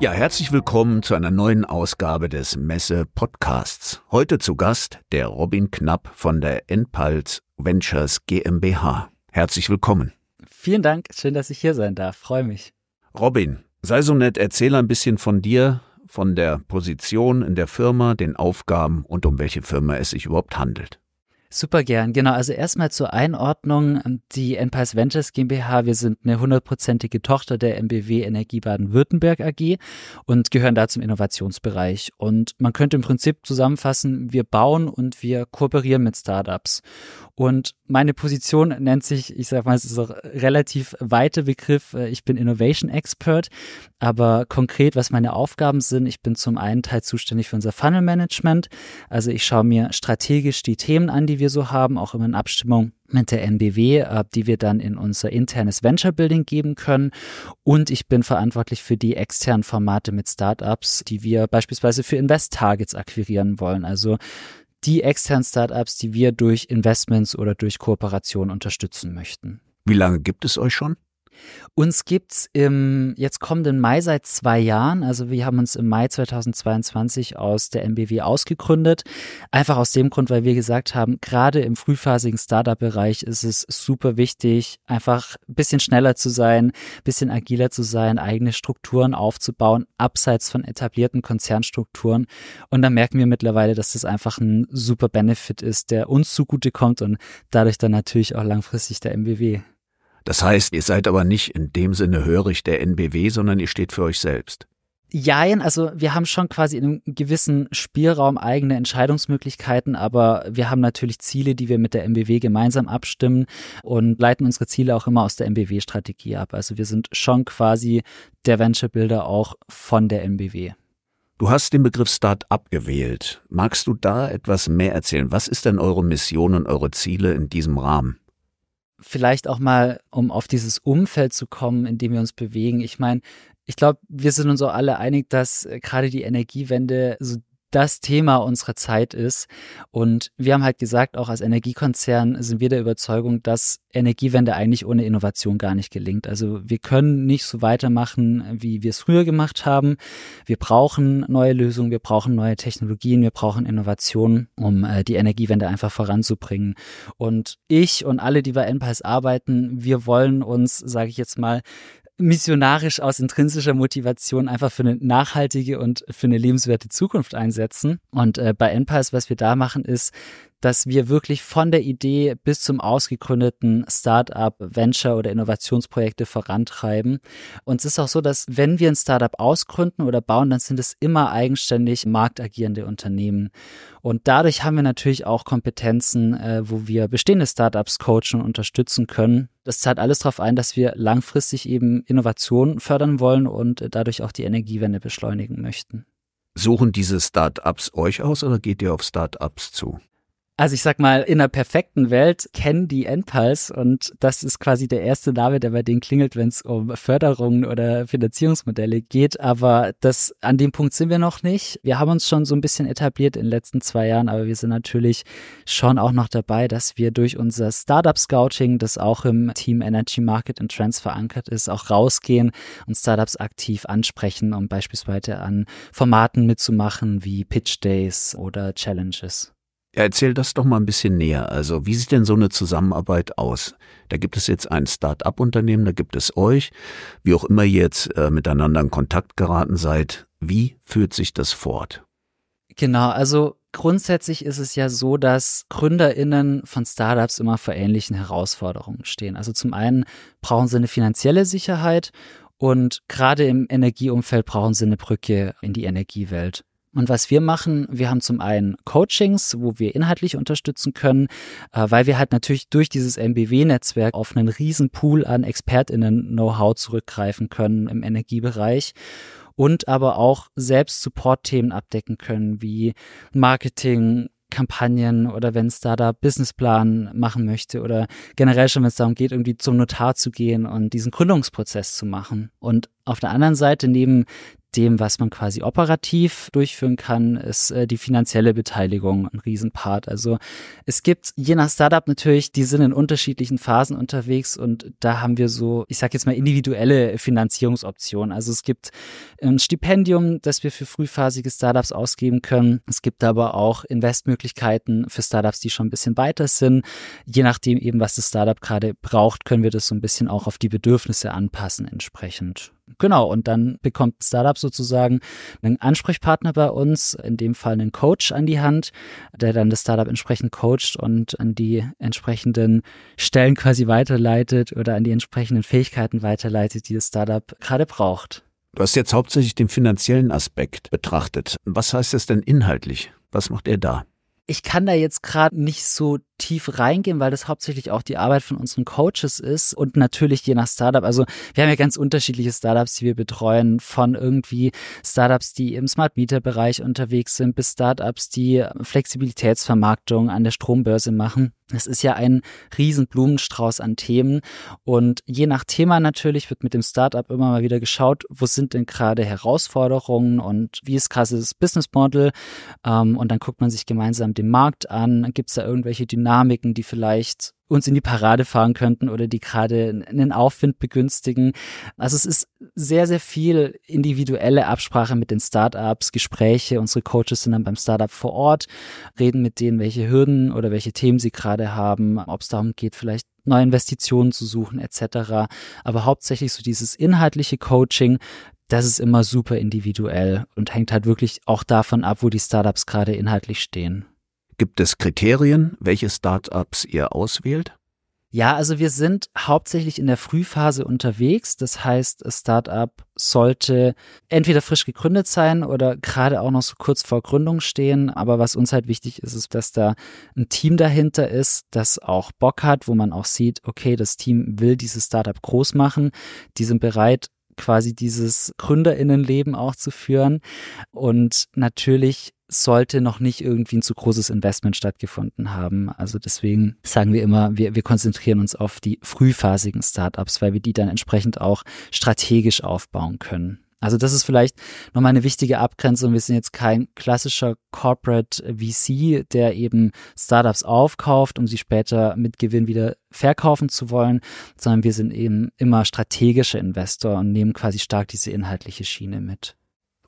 Ja, herzlich willkommen zu einer neuen Ausgabe des Messe Podcasts. Heute zu Gast der Robin Knapp von der Enpals Ventures GmbH. Herzlich willkommen. Vielen Dank, schön, dass ich hier sein darf. Freue mich. Robin, sei so nett, erzähl ein bisschen von dir, von der Position in der Firma, den Aufgaben und um welche Firma es sich überhaupt handelt. Super gern, genau. Also erstmal zur Einordnung. Die Empires Ventures GmbH, wir sind eine hundertprozentige Tochter der MBW Energie Baden-Württemberg AG und gehören da zum Innovationsbereich. Und man könnte im Prinzip zusammenfassen, wir bauen und wir kooperieren mit Startups. Und meine Position nennt sich, ich sag mal, es ist auch relativ weiter Begriff. Ich bin Innovation Expert, aber konkret, was meine Aufgaben sind, ich bin zum einen Teil zuständig für unser Funnel Management. Also ich schaue mir strategisch die Themen an, die wir so haben, auch immer in Abstimmung mit der NBW, äh, die wir dann in unser internes Venture Building geben können. Und ich bin verantwortlich für die externen Formate mit Startups, die wir beispielsweise für Invest Targets akquirieren wollen. Also die externen Startups, die wir durch Investments oder durch Kooperation unterstützen möchten. Wie lange gibt es euch schon? Uns gibt's im jetzt kommenden Mai seit zwei Jahren. Also wir haben uns im Mai 2022 aus der MBW ausgegründet. Einfach aus dem Grund, weil wir gesagt haben, gerade im frühphasigen Startup-Bereich ist es super wichtig, einfach ein bisschen schneller zu sein, ein bisschen agiler zu sein, eigene Strukturen aufzubauen, abseits von etablierten Konzernstrukturen. Und da merken wir mittlerweile, dass das einfach ein super Benefit ist, der uns zugutekommt und dadurch dann natürlich auch langfristig der MBW. Das heißt, ihr seid aber nicht in dem Sinne hörig der NBW, sondern ihr steht für euch selbst. Jein, also wir haben schon quasi in einem gewissen Spielraum eigene Entscheidungsmöglichkeiten, aber wir haben natürlich Ziele, die wir mit der MBW gemeinsam abstimmen und leiten unsere Ziele auch immer aus der MBW-Strategie ab. Also wir sind schon quasi der Venture Builder auch von der MBW. Du hast den Begriff Start-up gewählt. Magst du da etwas mehr erzählen? Was ist denn eure Mission und eure Ziele in diesem Rahmen? Vielleicht auch mal, um auf dieses Umfeld zu kommen, in dem wir uns bewegen. Ich meine, ich glaube, wir sind uns auch alle einig, dass äh, gerade die Energiewende so das Thema unserer Zeit ist. Und wir haben halt gesagt, auch als Energiekonzern sind wir der Überzeugung, dass Energiewende eigentlich ohne Innovation gar nicht gelingt. Also wir können nicht so weitermachen, wie wir es früher gemacht haben. Wir brauchen neue Lösungen, wir brauchen neue Technologien, wir brauchen Innovationen, um äh, die Energiewende einfach voranzubringen. Und ich und alle, die bei Enpals arbeiten, wir wollen uns, sage ich jetzt mal, missionarisch aus intrinsischer Motivation einfach für eine nachhaltige und für eine lebenswerte Zukunft einsetzen. Und äh, bei Empires, was wir da machen, ist, dass wir wirklich von der Idee bis zum ausgegründeten Startup, Venture oder Innovationsprojekte vorantreiben. Und es ist auch so, dass wenn wir ein Startup ausgründen oder bauen, dann sind es immer eigenständig marktagierende Unternehmen. Und dadurch haben wir natürlich auch Kompetenzen, äh, wo wir bestehende Startups coachen und unterstützen können. Das zahlt alles darauf ein, dass wir langfristig eben Innovationen fördern wollen und dadurch auch die Energiewende beschleunigen möchten. Suchen diese Startups euch aus oder geht ihr auf Startups zu? Also ich sag mal, in einer perfekten Welt kennen die Endpals und das ist quasi der erste Name, der bei denen klingelt, wenn es um Förderungen oder Finanzierungsmodelle geht. Aber das an dem Punkt sind wir noch nicht. Wir haben uns schon so ein bisschen etabliert in den letzten zwei Jahren, aber wir sind natürlich schon auch noch dabei, dass wir durch unser Startup Scouting, das auch im Team Energy Market and Trends verankert ist, auch rausgehen und Startups aktiv ansprechen, um beispielsweise an Formaten mitzumachen wie Pitch Days oder Challenges. Erzähl das doch mal ein bisschen näher. Also, wie sieht denn so eine Zusammenarbeit aus? Da gibt es jetzt ein Start-up-Unternehmen, da gibt es euch, wie auch immer ihr jetzt äh, miteinander in Kontakt geraten seid. Wie führt sich das fort? Genau, also grundsätzlich ist es ja so, dass GründerInnen von Startups immer vor ähnlichen Herausforderungen stehen. Also zum einen brauchen sie eine finanzielle Sicherheit und gerade im Energieumfeld brauchen sie eine Brücke in die Energiewelt. Und was wir machen, wir haben zum einen Coachings, wo wir inhaltlich unterstützen können, äh, weil wir halt natürlich durch dieses MBW-Netzwerk auf einen riesen Pool an ExpertInnen-Know-how zurückgreifen können im Energiebereich und aber auch selbst Support-Themen abdecken können, wie Marketing, Kampagnen oder wenn es da da Businessplan machen möchte oder generell schon, wenn es darum geht, irgendwie zum Notar zu gehen und diesen Gründungsprozess zu machen. Und auf der anderen Seite neben dem, was man quasi operativ durchführen kann, ist äh, die finanzielle Beteiligung ein Riesenpart. Also es gibt je nach Startup natürlich, die sind in unterschiedlichen Phasen unterwegs und da haben wir so, ich sage jetzt mal individuelle Finanzierungsoptionen. Also es gibt ein Stipendium, das wir für frühphasige Startups ausgeben können. Es gibt aber auch Investmöglichkeiten für Startups, die schon ein bisschen weiter sind. Je nachdem eben, was das Startup gerade braucht, können wir das so ein bisschen auch auf die Bedürfnisse anpassen entsprechend. Genau, und dann bekommt Startup sozusagen einen Ansprechpartner bei uns, in dem Fall einen Coach an die Hand, der dann das Startup entsprechend coacht und an die entsprechenden Stellen quasi weiterleitet oder an die entsprechenden Fähigkeiten weiterleitet, die das Startup gerade braucht. Du hast jetzt hauptsächlich den finanziellen Aspekt betrachtet. Was heißt das denn inhaltlich? Was macht er da? Ich kann da jetzt gerade nicht so tief reingehen, weil das hauptsächlich auch die Arbeit von unseren Coaches ist und natürlich je nach Startup. Also wir haben ja ganz unterschiedliche Startups, die wir betreuen, von irgendwie Startups, die im Smart Meter Bereich unterwegs sind, bis Startups, die Flexibilitätsvermarktung an der Strombörse machen. Es ist ja ein riesen Blumenstrauß an Themen und je nach Thema natürlich wird mit dem Startup immer mal wieder geschaut, wo sind denn gerade Herausforderungen und wie ist das Business Model ähm, und dann guckt man sich gemeinsam den Markt an, gibt es da irgendwelche Dynamiken, die vielleicht uns in die Parade fahren könnten oder die gerade einen Aufwind begünstigen. Also es ist sehr, sehr viel individuelle Absprache mit den Startups, Gespräche. Unsere Coaches sind dann beim Startup vor Ort, reden mit denen, welche Hürden oder welche Themen sie gerade haben, ob es darum geht, vielleicht neue Investitionen zu suchen etc. Aber hauptsächlich so dieses inhaltliche Coaching, das ist immer super individuell und hängt halt wirklich auch davon ab, wo die Startups gerade inhaltlich stehen. Gibt es Kriterien, welche Startups ihr auswählt? Ja, also wir sind hauptsächlich in der Frühphase unterwegs. Das heißt, das Startup sollte entweder frisch gegründet sein oder gerade auch noch so kurz vor Gründung stehen. Aber was uns halt wichtig ist, ist, dass da ein Team dahinter ist, das auch Bock hat, wo man auch sieht, okay, das Team will dieses Startup groß machen. Die sind bereit, quasi dieses Gründerinnenleben auch zu führen. Und natürlich sollte noch nicht irgendwie ein zu großes Investment stattgefunden haben. Also deswegen sagen wir immer, wir, wir konzentrieren uns auf die frühphasigen Startups, weil wir die dann entsprechend auch strategisch aufbauen können. Also das ist vielleicht nochmal eine wichtige Abgrenzung. Wir sind jetzt kein klassischer Corporate VC, der eben Startups aufkauft, um sie später mit Gewinn wieder verkaufen zu wollen, sondern wir sind eben immer strategischer Investor und nehmen quasi stark diese inhaltliche Schiene mit.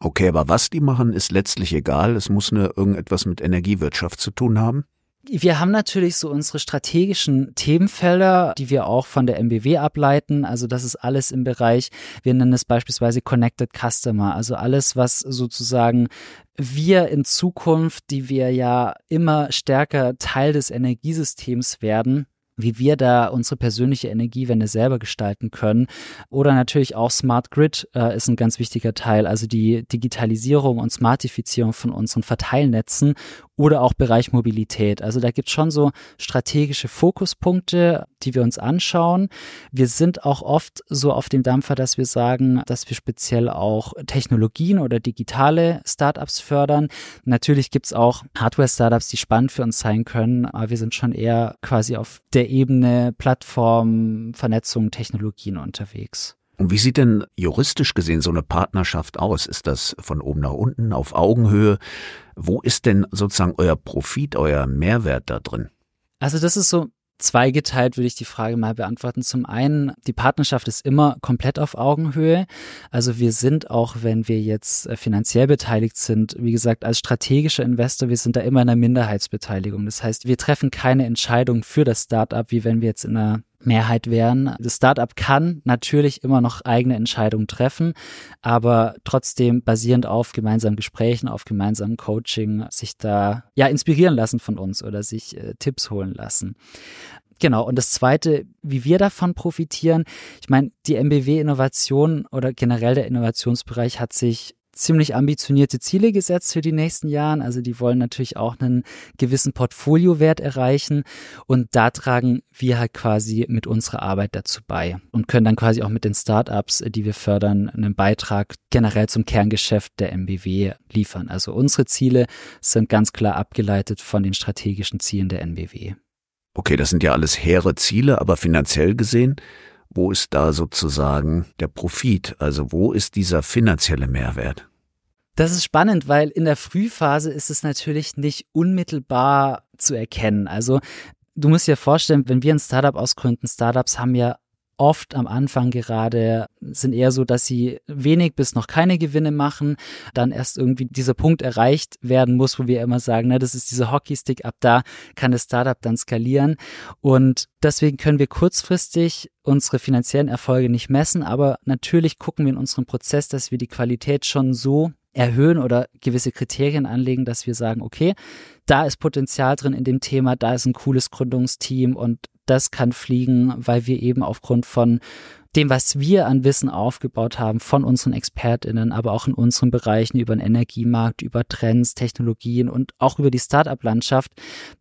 Okay, aber was die machen, ist letztlich egal. Es muss nur irgendetwas mit Energiewirtschaft zu tun haben. Wir haben natürlich so unsere strategischen Themenfelder, die wir auch von der MBW ableiten. Also das ist alles im Bereich, wir nennen es beispielsweise Connected Customer. Also alles, was sozusagen wir in Zukunft, die wir ja immer stärker Teil des Energiesystems werden, wie wir da unsere persönliche Energiewende selber gestalten können. Oder natürlich auch Smart Grid äh, ist ein ganz wichtiger Teil, also die Digitalisierung und Smartifizierung von unseren Verteilnetzen oder auch Bereich Mobilität. Also da gibt es schon so strategische Fokuspunkte, die wir uns anschauen. Wir sind auch oft so auf dem Dampfer, dass wir sagen, dass wir speziell auch Technologien oder digitale Startups fördern. Natürlich gibt es auch Hardware-Startups, die spannend für uns sein können, aber wir sind schon eher quasi auf der Ebene Plattform, Vernetzung, Technologien unterwegs. Und wie sieht denn juristisch gesehen so eine Partnerschaft aus? Ist das von oben nach unten, auf Augenhöhe? Wo ist denn sozusagen euer Profit, euer Mehrwert da drin? Also das ist so zweigeteilt, würde ich die Frage mal beantworten. Zum einen, die Partnerschaft ist immer komplett auf Augenhöhe. Also wir sind auch, wenn wir jetzt äh, finanziell beteiligt sind, wie gesagt, als strategischer Investor, wir sind da immer in einer Minderheitsbeteiligung. Das heißt, wir treffen keine Entscheidung für das Startup, wie wenn wir jetzt in einer Mehrheit wären. Das Startup kann natürlich immer noch eigene Entscheidungen treffen, aber trotzdem basierend auf gemeinsamen Gesprächen, auf gemeinsamem Coaching, sich da ja inspirieren lassen von uns oder sich äh, Tipps holen lassen. Genau, und das Zweite, wie wir davon profitieren, ich meine, die MBW-Innovation oder generell der Innovationsbereich hat sich ziemlich ambitionierte Ziele gesetzt für die nächsten Jahren. Also die wollen natürlich auch einen gewissen Portfoliowert erreichen und da tragen wir halt quasi mit unserer Arbeit dazu bei und können dann quasi auch mit den Startups, die wir fördern, einen Beitrag generell zum Kerngeschäft der MBW liefern. Also unsere Ziele sind ganz klar abgeleitet von den strategischen Zielen der NBW. Okay, das sind ja alles hehre Ziele, aber finanziell gesehen, wo ist da sozusagen der Profit? Also wo ist dieser finanzielle Mehrwert? Das ist spannend, weil in der Frühphase ist es natürlich nicht unmittelbar zu erkennen. Also du musst dir vorstellen, wenn wir ein Startup ausgründen, Startups haben ja oft am Anfang gerade sind eher so, dass sie wenig bis noch keine Gewinne machen, dann erst irgendwie dieser Punkt erreicht werden muss, wo wir immer sagen, ne, das ist dieser Hockeystick, ab da kann das Startup dann skalieren. Und deswegen können wir kurzfristig unsere finanziellen Erfolge nicht messen, aber natürlich gucken wir in unserem Prozess, dass wir die Qualität schon so erhöhen oder gewisse Kriterien anlegen, dass wir sagen, okay, da ist Potenzial drin in dem Thema, da ist ein cooles Gründungsteam und das kann fliegen, weil wir eben aufgrund von dem, was wir an Wissen aufgebaut haben, von unseren ExpertInnen, aber auch in unseren Bereichen über den Energiemarkt, über Trends, Technologien und auch über die Startup-Landschaft,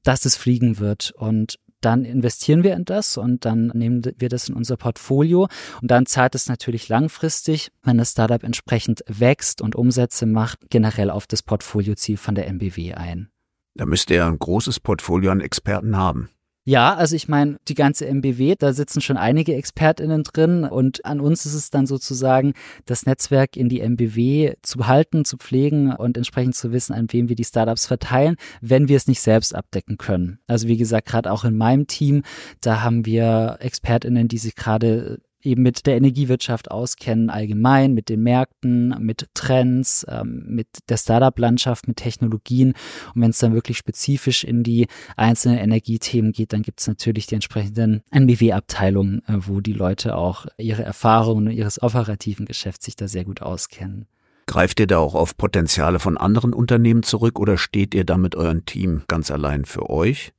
dass es fliegen wird. Und dann investieren wir in das und dann nehmen wir das in unser Portfolio und dann zahlt es natürlich langfristig, wenn das Startup entsprechend wächst und Umsätze macht, generell auf das Portfolioziel von der MBW ein. Da müsste er ein großes Portfolio an Experten haben. Ja, also ich meine, die ganze MBW, da sitzen schon einige ExpertInnen drin und an uns ist es dann sozusagen, das Netzwerk in die MBW zu halten, zu pflegen und entsprechend zu wissen, an wem wir die Startups verteilen, wenn wir es nicht selbst abdecken können. Also wie gesagt, gerade auch in meinem Team, da haben wir ExpertInnen, die sich gerade eben mit der Energiewirtschaft auskennen, allgemein, mit den Märkten, mit Trends, ähm, mit der Startup-Landschaft, mit Technologien. Und wenn es dann wirklich spezifisch in die einzelnen Energiethemen geht, dann gibt es natürlich die entsprechenden NBW-Abteilungen, äh, wo die Leute auch ihre Erfahrungen und ihres operativen Geschäfts sich da sehr gut auskennen. Greift ihr da auch auf Potenziale von anderen Unternehmen zurück oder steht ihr da mit eurem Team ganz allein für euch?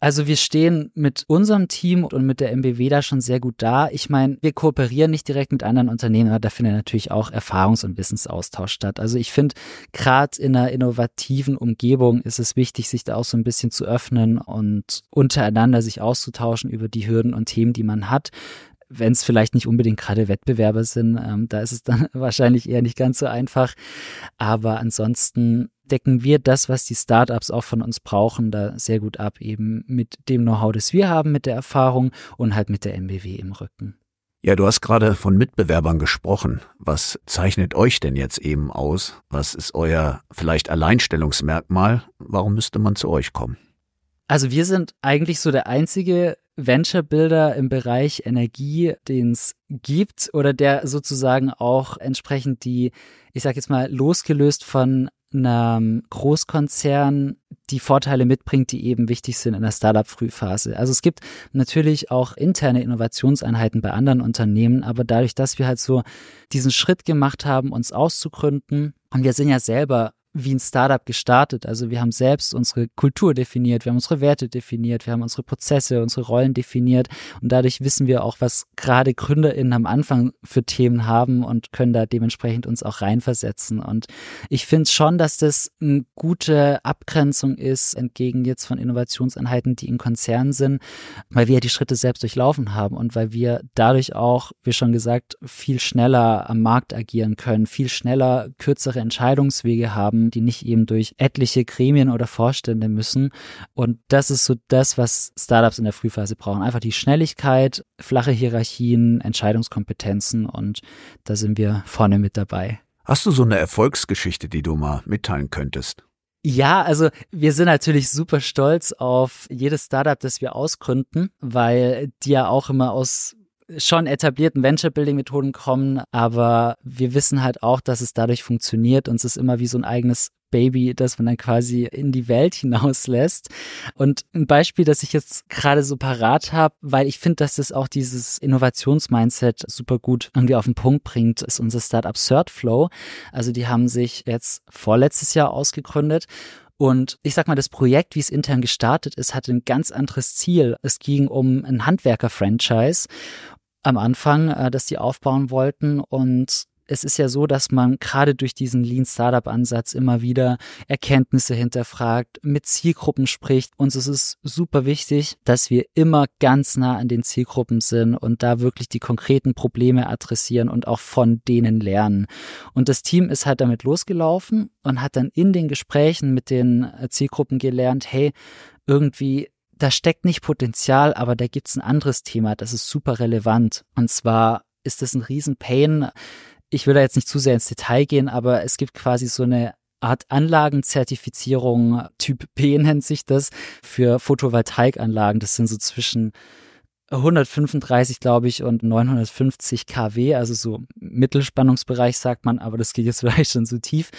Also wir stehen mit unserem Team und mit der MBW da schon sehr gut da. Ich meine, wir kooperieren nicht direkt mit anderen Unternehmen, aber da findet natürlich auch Erfahrungs- und Wissensaustausch statt. Also ich finde, gerade in einer innovativen Umgebung ist es wichtig, sich da auch so ein bisschen zu öffnen und untereinander sich auszutauschen über die Hürden und Themen, die man hat wenn es vielleicht nicht unbedingt gerade Wettbewerber sind, ähm, da ist es dann wahrscheinlich eher nicht ganz so einfach. Aber ansonsten decken wir das, was die Startups auch von uns brauchen, da sehr gut ab, eben mit dem Know-how, das wir haben, mit der Erfahrung und halt mit der MBW im Rücken. Ja, du hast gerade von Mitbewerbern gesprochen. Was zeichnet euch denn jetzt eben aus? Was ist euer vielleicht Alleinstellungsmerkmal? Warum müsste man zu euch kommen? Also wir sind eigentlich so der einzige Venture Builder im Bereich Energie, den es gibt oder der sozusagen auch entsprechend die, ich sag jetzt mal, losgelöst von einem Großkonzern die Vorteile mitbringt, die eben wichtig sind in der Startup-Frühphase. Also es gibt natürlich auch interne Innovationseinheiten bei anderen Unternehmen, aber dadurch, dass wir halt so diesen Schritt gemacht haben, uns auszugründen, und wir sind ja selber wie ein Startup gestartet. Also wir haben selbst unsere Kultur definiert, wir haben unsere Werte definiert, wir haben unsere Prozesse, unsere Rollen definiert und dadurch wissen wir auch, was gerade GründerInnen am Anfang für Themen haben und können da dementsprechend uns auch reinversetzen. Und ich finde schon, dass das eine gute Abgrenzung ist, entgegen jetzt von Innovationseinheiten, die in Konzernen sind, weil wir ja die Schritte selbst durchlaufen haben und weil wir dadurch auch, wie schon gesagt, viel schneller am Markt agieren können, viel schneller kürzere Entscheidungswege haben haben, die nicht eben durch etliche Gremien oder Vorstände müssen. Und das ist so das, was Startups in der Frühphase brauchen. Einfach die Schnelligkeit, flache Hierarchien, Entscheidungskompetenzen und da sind wir vorne mit dabei. Hast du so eine Erfolgsgeschichte, die du mal mitteilen könntest? Ja, also wir sind natürlich super stolz auf jedes Startup, das wir ausgründen, weil die ja auch immer aus schon etablierten Venture-Building-Methoden kommen, aber wir wissen halt auch, dass es dadurch funktioniert und es ist immer wie so ein eigenes Baby, das man dann quasi in die Welt hinauslässt. Und ein Beispiel, das ich jetzt gerade so parat habe, weil ich finde, dass das auch dieses Innovationsmindset super gut irgendwie auf den Punkt bringt, ist unser Startup Thirdflow. Also die haben sich jetzt vorletztes Jahr ausgegründet und ich sag mal, das Projekt, wie es intern gestartet ist, hatte ein ganz anderes Ziel. Es ging um ein Handwerker-Franchise am Anfang, äh, das die aufbauen wollten. Und es ist ja so, dass man gerade durch diesen Lean Startup Ansatz immer wieder Erkenntnisse hinterfragt, mit Zielgruppen spricht. Und es ist super wichtig, dass wir immer ganz nah an den Zielgruppen sind und da wirklich die konkreten Probleme adressieren und auch von denen lernen. Und das Team ist halt damit losgelaufen und hat dann in den Gesprächen mit den Zielgruppen gelernt, hey, irgendwie da steckt nicht Potenzial, aber da gibt's ein anderes Thema, das ist super relevant. Und zwar ist das ein Riesenpain. Ich will da jetzt nicht zu sehr ins Detail gehen, aber es gibt quasi so eine Art Anlagenzertifizierung, Typ B nennt sich das, für Photovoltaikanlagen. Das sind so zwischen 135, glaube ich, und 950 kW, also so Mittelspannungsbereich sagt man, aber das geht jetzt vielleicht schon zu tief.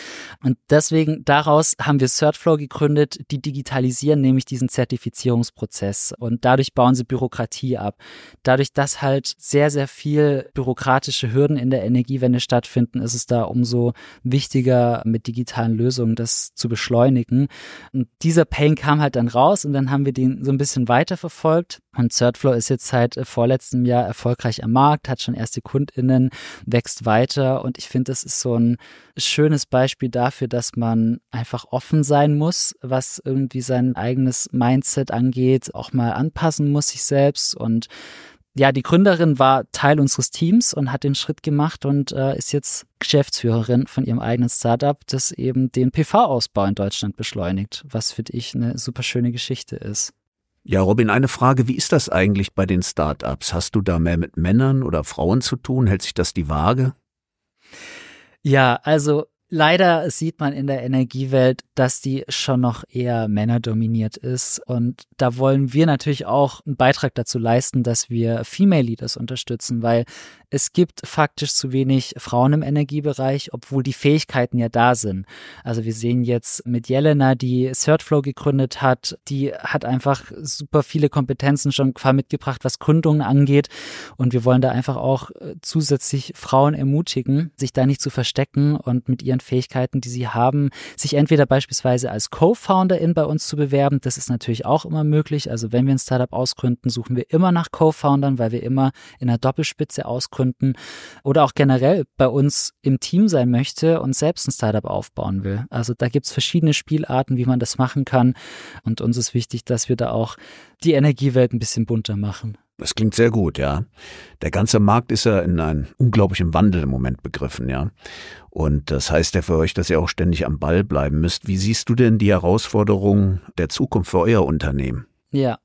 Und deswegen daraus haben wir Certflow gegründet, die digitalisieren nämlich diesen Zertifizierungsprozess und dadurch bauen sie Bürokratie ab. Dadurch, dass halt sehr, sehr viel bürokratische Hürden in der Energiewende stattfinden, ist es da umso wichtiger, mit digitalen Lösungen das zu beschleunigen. Und dieser Pain kam halt dann raus und dann haben wir den so ein bisschen weiterverfolgt. Und Certflow ist jetzt seit äh, vorletztem Jahr erfolgreich am Markt, hat schon erste KundInnen, wächst weiter und ich finde, das ist so ein schönes Beispiel dafür, dass man einfach offen sein muss, was irgendwie sein eigenes Mindset angeht, auch mal anpassen muss sich selbst und ja, die Gründerin war Teil unseres Teams und hat den Schritt gemacht und äh, ist jetzt Geschäftsführerin von ihrem eigenen Startup, das eben den PV-Ausbau in Deutschland beschleunigt, was für ich eine super schöne Geschichte ist. Ja, Robin, eine Frage, wie ist das eigentlich bei den Startups? Hast du da mehr mit Männern oder Frauen zu tun? Hält sich das die Waage? Ja, also leider sieht man in der Energiewelt, dass die schon noch eher männerdominiert ist. Und da wollen wir natürlich auch einen Beitrag dazu leisten, dass wir Female Leaders unterstützen, weil es gibt faktisch zu wenig Frauen im Energiebereich, obwohl die Fähigkeiten ja da sind. Also wir sehen jetzt mit Jelena, die Certflow gegründet hat, die hat einfach super viele Kompetenzen schon mitgebracht, was Gründungen angeht. Und wir wollen da einfach auch äh, zusätzlich Frauen ermutigen, sich da nicht zu verstecken und mit ihren Fähigkeiten, die sie haben, sich entweder beispielsweise als Co-Founderin bei uns zu bewerben. Das ist natürlich auch immer möglich. Also wenn wir ein Startup ausgründen, suchen wir immer nach Co-Foundern, weil wir immer in einer Doppelspitze ausgründen gründen oder auch generell bei uns im Team sein möchte und selbst ein Startup aufbauen will. Also da gibt es verschiedene Spielarten, wie man das machen kann. Und uns ist wichtig, dass wir da auch die Energiewelt ein bisschen bunter machen. Das klingt sehr gut, ja. Der ganze Markt ist ja in einem unglaublichen Wandel im Moment begriffen, ja. Und das heißt ja für euch, dass ihr auch ständig am Ball bleiben müsst. Wie siehst du denn die Herausforderungen der Zukunft für euer Unternehmen? Ja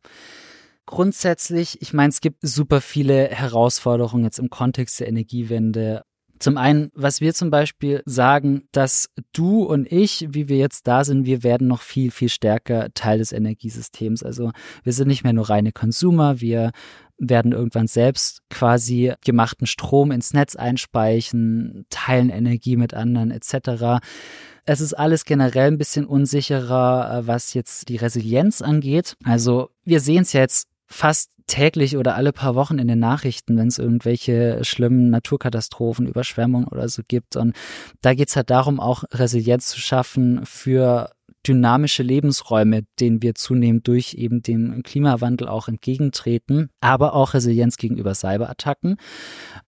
grundsätzlich, ich meine, es gibt super viele Herausforderungen jetzt im Kontext der Energiewende. Zum einen, was wir zum Beispiel sagen, dass du und ich, wie wir jetzt da sind, wir werden noch viel, viel stärker Teil des Energiesystems. Also wir sind nicht mehr nur reine Konsumer, wir werden irgendwann selbst quasi gemachten Strom ins Netz einspeichen, teilen Energie mit anderen etc. Es ist alles generell ein bisschen unsicherer, äh, was jetzt die Resilienz angeht. Also wir sehen es jetzt fast täglich oder alle paar Wochen in den Nachrichten, wenn es irgendwelche schlimmen Naturkatastrophen, Überschwemmungen oder so gibt. Und da geht es halt darum, auch Resilienz zu schaffen für dynamische Lebensräume, denen wir zunehmend durch eben den Klimawandel auch entgegentreten, aber auch Resilienz gegenüber Cyberattacken.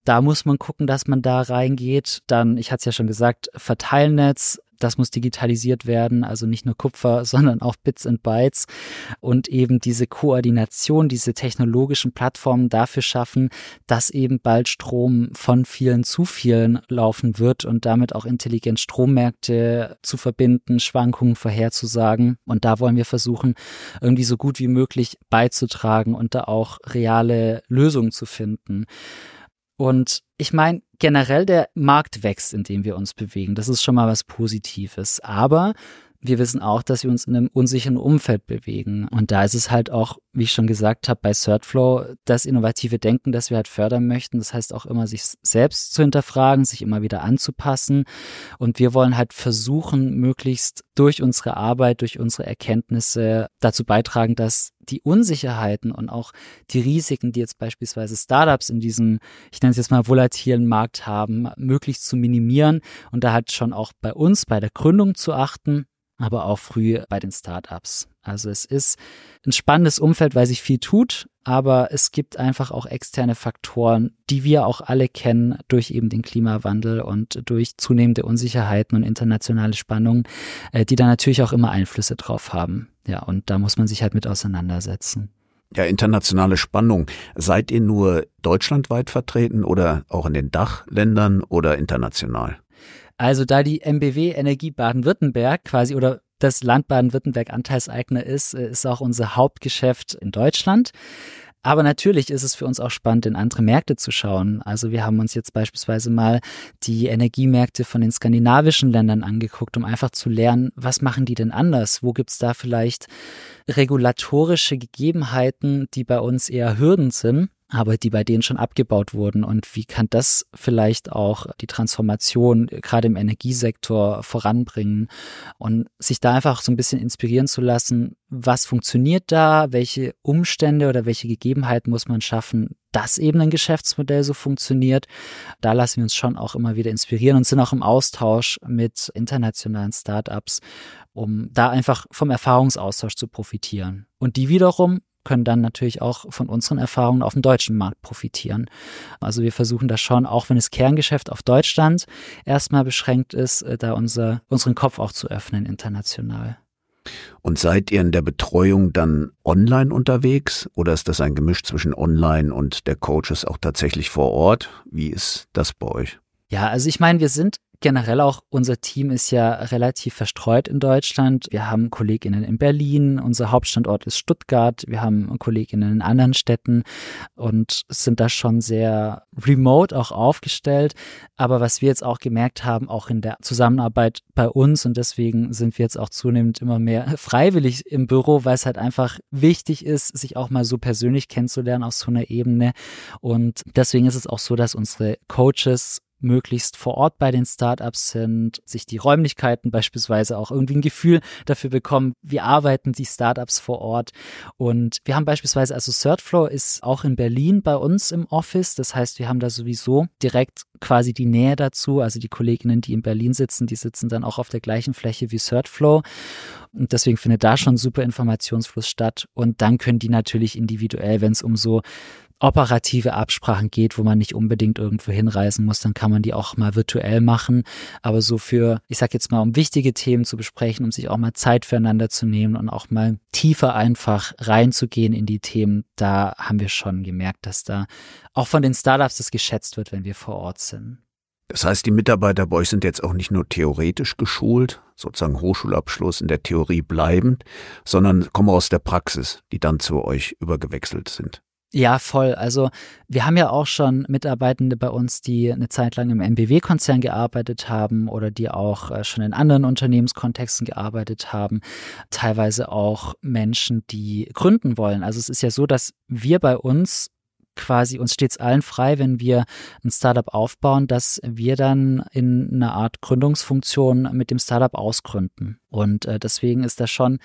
Da muss man gucken, dass man da reingeht. Dann, ich hatte es ja schon gesagt, Verteilnetz, das muss digitalisiert werden, also nicht nur Kupfer, sondern auch Bits and Bytes und eben diese Koordination, diese technologischen Plattformen dafür schaffen, dass eben bald Strom von vielen zu vielen laufen wird und damit auch intelligent Strommärkte zu verbinden, Schwankungen vorherzusagen. Und da wollen wir versuchen, irgendwie so gut wie möglich beizutragen und da auch reale Lösungen zu finden. Und ich meine, generell der Markt wächst, in dem wir uns bewegen. Das ist schon mal was Positives. Aber wir wissen auch, dass wir uns in einem unsicheren Umfeld bewegen. Und da ist es halt auch, wie ich schon gesagt habe, bei Certflow das innovative Denken, das wir halt fördern möchten. Das heißt auch immer, sich selbst zu hinterfragen, sich immer wieder anzupassen. Und wir wollen halt versuchen, möglichst durch unsere Arbeit, durch unsere Erkenntnisse dazu beitragen, dass die Unsicherheiten und auch die Risiken, die jetzt beispielsweise Startups in diesem, ich nenne es jetzt mal volatilen Markt haben, möglichst zu minimieren und da halt schon auch bei uns, bei der Gründung zu achten aber auch früh bei den Startups. Also es ist ein spannendes Umfeld, weil sich viel tut, aber es gibt einfach auch externe Faktoren, die wir auch alle kennen durch eben den Klimawandel und durch zunehmende Unsicherheiten und internationale Spannungen, äh, die da natürlich auch immer Einflüsse drauf haben. Ja, und da muss man sich halt mit auseinandersetzen. Ja, internationale Spannung. Seid ihr nur deutschlandweit vertreten oder auch in den Dachländern oder international? Also da die MBW Energie Baden-Württemberg quasi oder das Land Baden-Württemberg Anteilseigner ist, äh, ist auch unser Hauptgeschäft in Deutschland. Aber natürlich ist es für uns auch spannend, in andere Märkte zu schauen. Also wir haben uns jetzt beispielsweise mal die Energiemärkte von den skandinavischen Ländern angeguckt, um einfach zu lernen, was machen die denn anders? Wo gibt's da vielleicht regulatorische Gegebenheiten, die bei uns eher Hürden sind? Aber die bei denen schon abgebaut wurden. Und wie kann das vielleicht auch die Transformation gerade im Energiesektor voranbringen und sich da einfach so ein bisschen inspirieren zu lassen, was funktioniert da, welche Umstände oder welche Gegebenheiten muss man schaffen, dass eben ein Geschäftsmodell so funktioniert. Da lassen wir uns schon auch immer wieder inspirieren und sind auch im Austausch mit internationalen Startups, um da einfach vom Erfahrungsaustausch zu profitieren. Und die wiederum können dann natürlich auch von unseren Erfahrungen auf dem deutschen Markt profitieren. Also wir versuchen das schon, auch wenn das Kerngeschäft auf Deutschland erstmal beschränkt ist, äh, da unser, unseren Kopf auch zu öffnen international. Und seid ihr in der Betreuung dann online unterwegs oder ist das ein Gemisch zwischen online und der Coach ist auch tatsächlich vor Ort? Wie ist das bei euch? Ja, also ich meine, wir sind generell auch, unser Team ist ja relativ verstreut in Deutschland. Wir haben Kolleginnen in Berlin, unser Hauptstandort ist Stuttgart, wir haben Kolleginnen in anderen Städten und sind da schon sehr remote auch aufgestellt. Aber was wir jetzt auch gemerkt haben, auch in der Zusammenarbeit bei uns und deswegen sind wir jetzt auch zunehmend immer mehr freiwillig im Büro, weil es halt einfach wichtig ist, sich auch mal so persönlich kennenzulernen auf so einer Ebene. Und deswegen ist es auch so, dass unsere Coaches möglichst vor Ort bei den Startups sind, sich die Räumlichkeiten beispielsweise auch irgendwie ein Gefühl dafür bekommen, wie arbeiten die Startups vor Ort. Und wir haben beispielsweise, also Thirdflow ist auch in Berlin bei uns im Office. Das heißt, wir haben da sowieso direkt quasi die Nähe dazu. Also die Kolleginnen, die in Berlin sitzen, die sitzen dann auch auf der gleichen Fläche wie Thirdflow. Und deswegen findet da schon super Informationsfluss statt. Und dann können die natürlich individuell, wenn es um so operative Absprachen geht, wo man nicht unbedingt irgendwo hinreisen muss, dann kann man die auch mal virtuell machen. Aber so für, ich sag jetzt mal, um wichtige Themen zu besprechen, um sich auch mal Zeit füreinander zu nehmen und auch mal tiefer einfach reinzugehen in die Themen, da haben wir schon gemerkt, dass da auch von den Startups das geschätzt wird, wenn wir vor Ort sind. Das heißt, die Mitarbeiter bei euch sind jetzt auch nicht nur theoretisch geschult, sozusagen Hochschulabschluss in der Theorie bleibend, sondern kommen aus der Praxis, die dann zu euch übergewechselt sind. Ja, voll. Also wir haben ja auch schon Mitarbeitende bei uns, die eine Zeit lang im MBW-Konzern gearbeitet haben oder die auch äh, schon in anderen Unternehmenskontexten gearbeitet haben. Teilweise auch Menschen, die gründen wollen. Also es ist ja so, dass wir bei uns quasi uns stets allen frei, wenn wir ein Startup aufbauen, dass wir dann in einer Art Gründungsfunktion mit dem Startup ausgründen. Und äh, deswegen ist das schon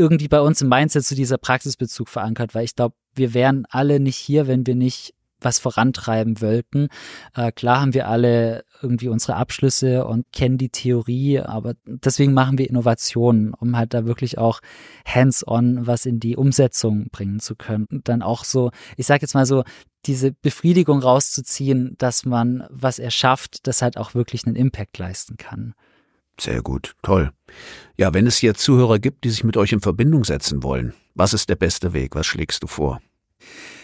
irgendwie bei uns im Mindset zu dieser Praxisbezug verankert, weil ich glaube, wir wären alle nicht hier, wenn wir nicht was vorantreiben wollten. Äh, klar haben wir alle irgendwie unsere Abschlüsse und kennen die Theorie, aber deswegen machen wir Innovationen, um halt da wirklich auch hands-on was in die Umsetzung bringen zu können. Und dann auch so, ich sag jetzt mal so, diese Befriedigung rauszuziehen, dass man was erschafft, das halt auch wirklich einen Impact leisten kann. Sehr gut, toll. Ja, wenn es jetzt Zuhörer gibt, die sich mit euch in Verbindung setzen wollen, was ist der beste Weg? Was schlägst du vor?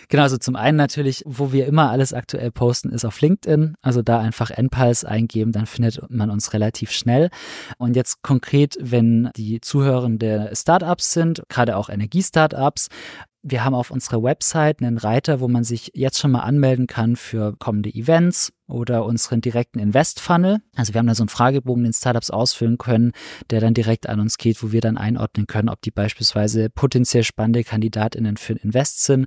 Genau, also zum einen natürlich, wo wir immer alles aktuell posten, ist auf LinkedIn. Also da einfach NPulse eingeben, dann findet man uns relativ schnell. Und jetzt konkret, wenn die Zuhörende Startups sind, gerade auch Energiestartups, wir haben auf unserer Website einen Reiter, wo man sich jetzt schon mal anmelden kann für kommende Events oder unseren direkten Invest-Funnel. Also wir haben da so einen Fragebogen, den Startups ausfüllen können, der dann direkt an uns geht, wo wir dann einordnen können, ob die beispielsweise potenziell spannende KandidatInnen für Invest sind.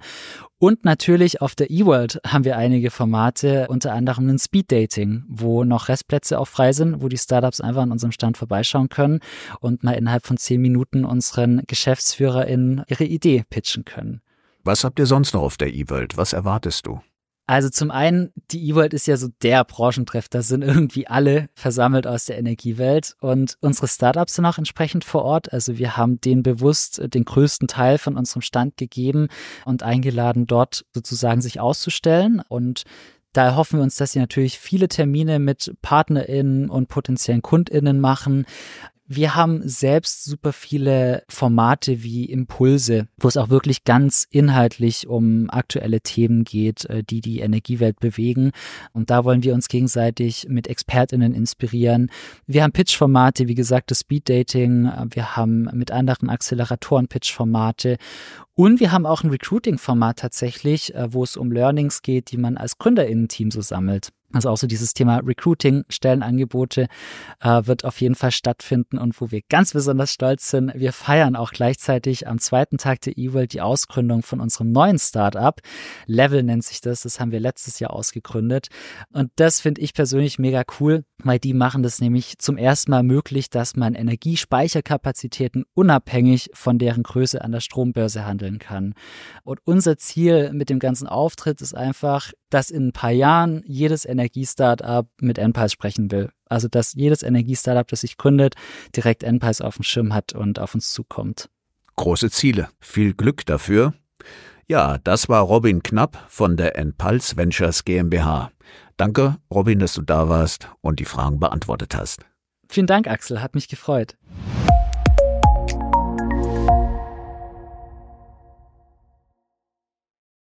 Und natürlich auf der eWorld haben wir einige Formate, unter anderem ein Speed-Dating, wo noch Restplätze auch frei sind, wo die Startups einfach an unserem Stand vorbeischauen können und mal innerhalb von zehn Minuten unseren GeschäftsführerInnen ihre Idee pitchen können. Was habt ihr sonst noch auf der eWorld? Was erwartest du? Also zum einen, die E-World ist ja so der Branchentreff, da sind irgendwie alle versammelt aus der Energiewelt und unsere Startups sind auch entsprechend vor Ort. Also wir haben denen bewusst den größten Teil von unserem Stand gegeben und eingeladen, dort sozusagen sich auszustellen und da erhoffen wir uns, dass sie natürlich viele Termine mit PartnerInnen und potenziellen KundInnen machen. Wir haben selbst super viele Formate wie Impulse, wo es auch wirklich ganz inhaltlich um aktuelle Themen geht, äh, die die Energiewelt bewegen. Und da wollen wir uns gegenseitig mit ExpertInnen inspirieren. Wir haben Pitch-Formate, wie gesagt, das Speed Dating. Wir haben mit anderen Acceleratoren Pitch-Formate. Und wir haben auch ein Recruiting-Format tatsächlich, äh, wo es um Learnings geht, die man als GründerInnen-Team so sammelt. Also auch so dieses Thema Recruiting, Stellenangebote äh, wird auf jeden Fall stattfinden und wo wir ganz besonders stolz sind, wir feiern auch gleichzeitig am zweiten Tag der E-World die Ausgründung von unserem neuen Startup. Level nennt sich das, das haben wir letztes Jahr ausgegründet und das finde ich persönlich mega cool, weil die machen das nämlich zum ersten Mal möglich, dass man Energiespeicherkapazitäten unabhängig von deren Größe an der Strombörse handeln kann. Und unser Ziel mit dem ganzen Auftritt ist einfach, dass in ein paar Jahren jedes Energiestartup mit Enpice sprechen will. Also dass jedes Energiestartup, das sich gründet, direkt Enpice auf dem Schirm hat und auf uns zukommt. Große Ziele. Viel Glück dafür. Ja, das war Robin Knapp von der Enpulse Ventures GmbH. Danke, Robin, dass du da warst und die Fragen beantwortet hast. Vielen Dank, Axel, hat mich gefreut.